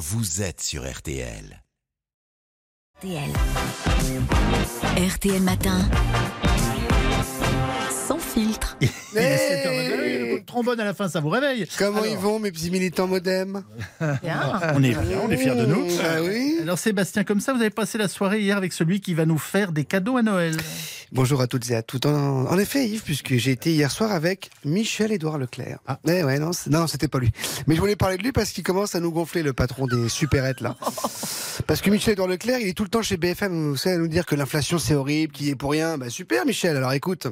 vous êtes sur RTL. RTL. RTL Matin. Sans filtre. Il est 7h22, le trombone à la fin, ça vous réveille. Comment Alors, ils vont, mes petits militants modem On est fiers, on est fiers de nous. Ah oui Alors Sébastien, comme ça, vous avez passé la soirée hier avec celui qui va nous faire des cadeaux à Noël. Bonjour à toutes et à tous. En, en effet, Yves, puisque j'ai été hier soir avec Michel-Édouard Leclerc. Ah. Eh ouais, non, non, c'était pas lui. Mais je voulais parler de lui parce qu'il commence à nous gonfler, le patron des supérettes, là. Parce que Michel-Édouard Leclerc, il est tout le temps chez BFM, vous savez, à nous dire que l'inflation c'est horrible, qu'il est pour rien. Bah super, Michel, alors écoute.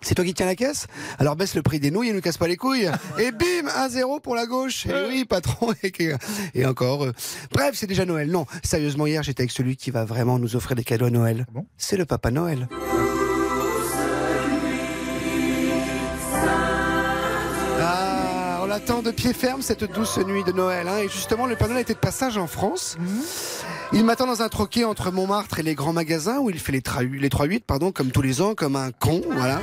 C'est toi qui tiens la caisse? Alors baisse le prix des nouilles et ne casse pas les couilles. Et bim, 1-0 pour la gauche. Et oui, patron. Et, encore. euh, Bref, c'est déjà Noël. Non, sérieusement, hier, j'étais avec celui qui va vraiment nous offrir des cadeaux à Noël. Ah c'est le Papa Noël. L'attend de pied ferme cette douce nuit de Noël. hein. Et justement, le Père Noël était de passage en France. Il m'attend dans un troquet entre Montmartre et les grands magasins où il fait les, tra- les 3-8, pardon, comme tous les ans, comme un con, voilà.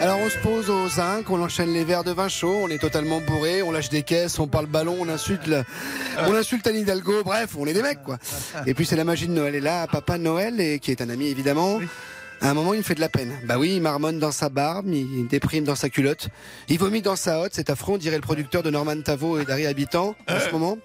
Alors on se pose aux zinc, on enchaîne les verres de vin chaud, on est totalement bourré, on lâche des caisses, on parle ballon, on insulte, le- on insulte Anne Hidalgo, bref, on est des mecs quoi. Et puis c'est la magie de Noël. Et là, Papa Noël, et, qui est un ami évidemment, à un moment il me fait de la peine. Bah oui, il marmonne dans sa barbe, il déprime dans sa culotte, il vomit dans sa hotte, c'est affront, dirait le producteur de Norman Tavo et d'Harry Habitant en ce moment.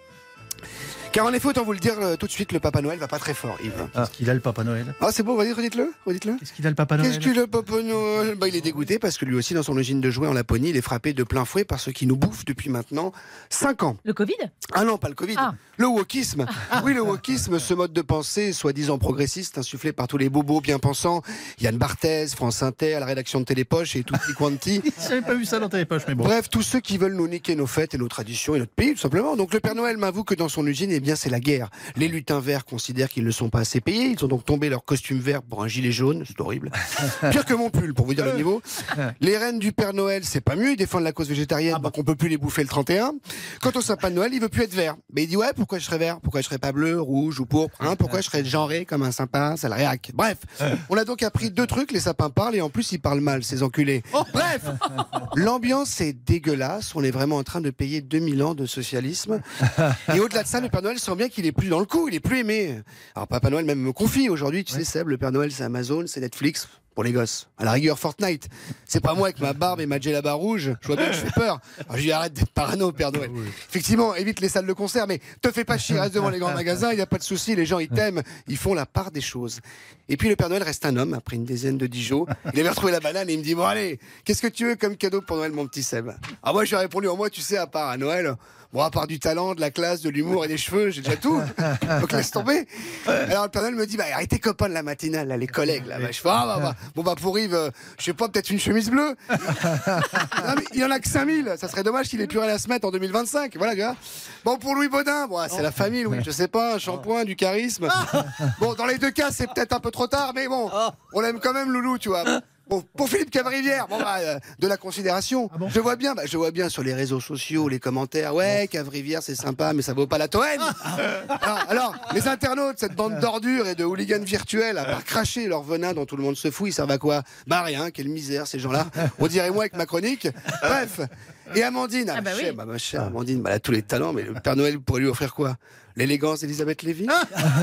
Car en effet, autant vous le dire euh, tout de suite, le Papa Noël va pas très fort, Yves. Qu'est-ce qu'il a le Papa Noël? Ah c'est bon, vas-y, redites-le, redites-le. Qu'est-ce qu'il a le Papa Noël? Qu'est-ce qu'il a, Papa Noël? Bah, Il est dégoûté parce que lui aussi, dans son usine de jouets en Laponie, il est frappé de plein fouet par ce qui nous bouffe depuis maintenant 5 ans. Le Covid? Ah non, pas le Covid. Ah. Le wokisme. Oui, le wokisme, ce mode de pensée soi-disant progressiste, insufflé par tous les bobos bien pensants. Yann Barthès, France Inter, la rédaction de Télépoche et tutti quanti. J'avais pas vu ça dans tes poches, mais bon. Bref, tous ceux qui veulent nous niquer nos fêtes et nos traditions et notre pays, tout simplement. Donc le Père Noël m'avoue que dans son usine, eh bien, c'est la guerre. Les lutins verts considèrent qu'ils ne sont pas assez payés. Ils ont donc tombé leur costume vert pour un gilet jaune. C'est horrible. Pire que mon pull, pour vous dire le niveau. Les reines du Père Noël, c'est pas mieux. Ils défendent la cause végétarienne, donc on peut plus les bouffer le 31. Quant au sapin de Noël, il veut plus être vert. Mais il dit ouais, pourquoi je serais vert? Pourquoi je serais pas bleu, rouge ou pourpre hein? Pourquoi je serais genré comme un sympa Ça le réac? Bref, on a donc appris deux trucs. Les sapins parlent et en plus ils parlent mal, ces enculés. Bref, L'ambiance est dégueulasse. On est vraiment en train de payer 2000 ans de socialisme. Et au-delà de ça, le Père Noël sent bien qu'il est plus dans le coup, il est plus aimé. Alors Papa Noël même me confie aujourd'hui, tu sais Seb, le Père Noël c'est Amazon, c'est Netflix pour les gosses. À la rigueur Fortnite. C'est pas moi avec ma barbe et ma djellaba rouge. Je vois bien que je fais peur. Alors je lui dis arrête d'être parano Père Noël. Effectivement, évite les salles de concert, mais te fais pas chier, reste devant les grands magasins, il n'y a pas de souci, les gens ils t'aiment, ils font la part des choses. Et puis le Père Noël reste un homme après une dizaine de Dijon. Il avait retrouvé la banane et il me dit bon allez, qu'est-ce que tu veux comme cadeau pour Noël mon petit Seb? Ah moi je lui ai répondu en moi tu sais à part à Noël. Bon, à part du talent, de la classe, de l'humour et des cheveux, j'ai déjà tout. Donc laisse tomber. Alors le Père Noël me dit, bah, arrêtez copains de la matinale, là, les collègues. Là. Bah, je fais, ah, bah, bah. bon, bah, pour Yves, euh, je sais pas, peut-être une chemise bleue. Non, mais il y en a que 5000. Ça serait dommage qu'il ait plus rien à se mettre en 2025. Voilà, gars. Bon, pour Louis Baudin, bon, c'est la famille, Louis. Je sais pas, un shampoing, du charisme. Bon, dans les deux cas, c'est peut-être un peu trop tard, mais bon, on l'aime quand même, Loulou, tu vois. Pour Philippe Cavrivière, bon, bah, euh, de la considération. je vois bien, bah, je vois bien sur les réseaux sociaux, les commentaires. Ouais, Cavrivière, c'est sympa, mais ça vaut pas la Touraine. alors, alors, les internautes, cette bande d'ordures et de hooligans virtuels, à part cracher leur venin dont tout le monde se fout, ils servent à quoi? Bah rien, quelle misère ces gens-là. On dirait moi avec ma chronique. Bref. Et Amandine, Ah bah ma oui. chère, bah, ma chère Amandine, bah, elle a tous les talents, mais le Père Noël pourrait lui offrir quoi? L'élégance d'Elisabeth Lévy?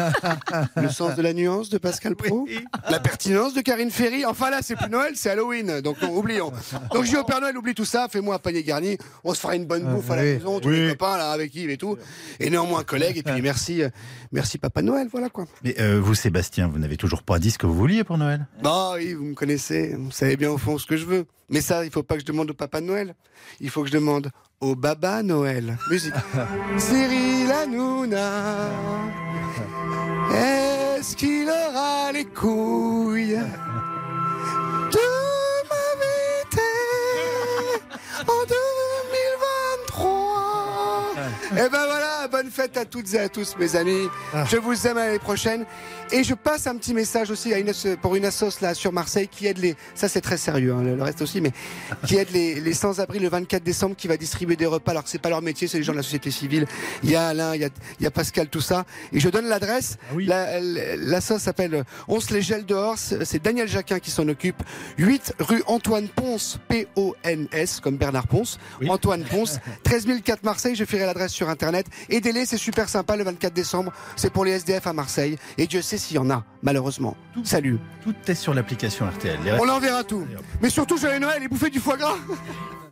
Le sens de la nuance de Pascal Pro? La pertinence de Karine Ferry? Enfin là, c'est plus Noël, c'est Halloween, donc non, oublions. Donc je dis au Père Noël, oublie tout ça, fais-moi un panier garni, on se fera une bonne bouffe à la oui. maison, tous les copains là, avec Yves et tout. Et néanmoins, collègues, et puis merci, euh, merci Papa Noël, voilà quoi. Mais euh, vous, Sébastien, vous n'avez toujours pas dit ce que vous vouliez pour Noël? Bon, oui, vous me connaissez, vous savez bien au fond ce que je veux. Mais ça, il faut pas que je demande au Papa Noël. Il faut que je demande au Baba Noël. Musique. Cyril Hanouna, est-ce qu'il aura les couilles? Et ben voilà, bonne fête à toutes et à tous, mes amis. Je vous aime à l'année prochaine. Et je passe un petit message aussi à une, pour une assos là sur Marseille qui aide les. Ça c'est très sérieux, hein, le reste aussi, mais qui aide les, les sans-abri le 24 décembre, qui va distribuer des repas alors que c'est pas leur métier, c'est les gens de la société civile. Il y a Alain, il y a, il y a Pascal, tout ça. Et je donne l'adresse. oui. La, la, l'assos s'appelle On se les gèle dehors. C'est c'est Daniel Jacquin qui s'en occupe. 8 rue Antoine Ponce, P-O-N-S, comme Bernard Ponce. Oui. Antoine Ponce, 13 004 Marseille. Je ferai l'adresse sur Internet. Aidez-les, c'est super sympa le 24 décembre. C'est pour les SDF à Marseille. Et Dieu sait s'il y en a, malheureusement. Salut. Tout est sur l'application RTL. On l'enverra tout. Mais surtout, joyeux Noël et bouffez du foie gras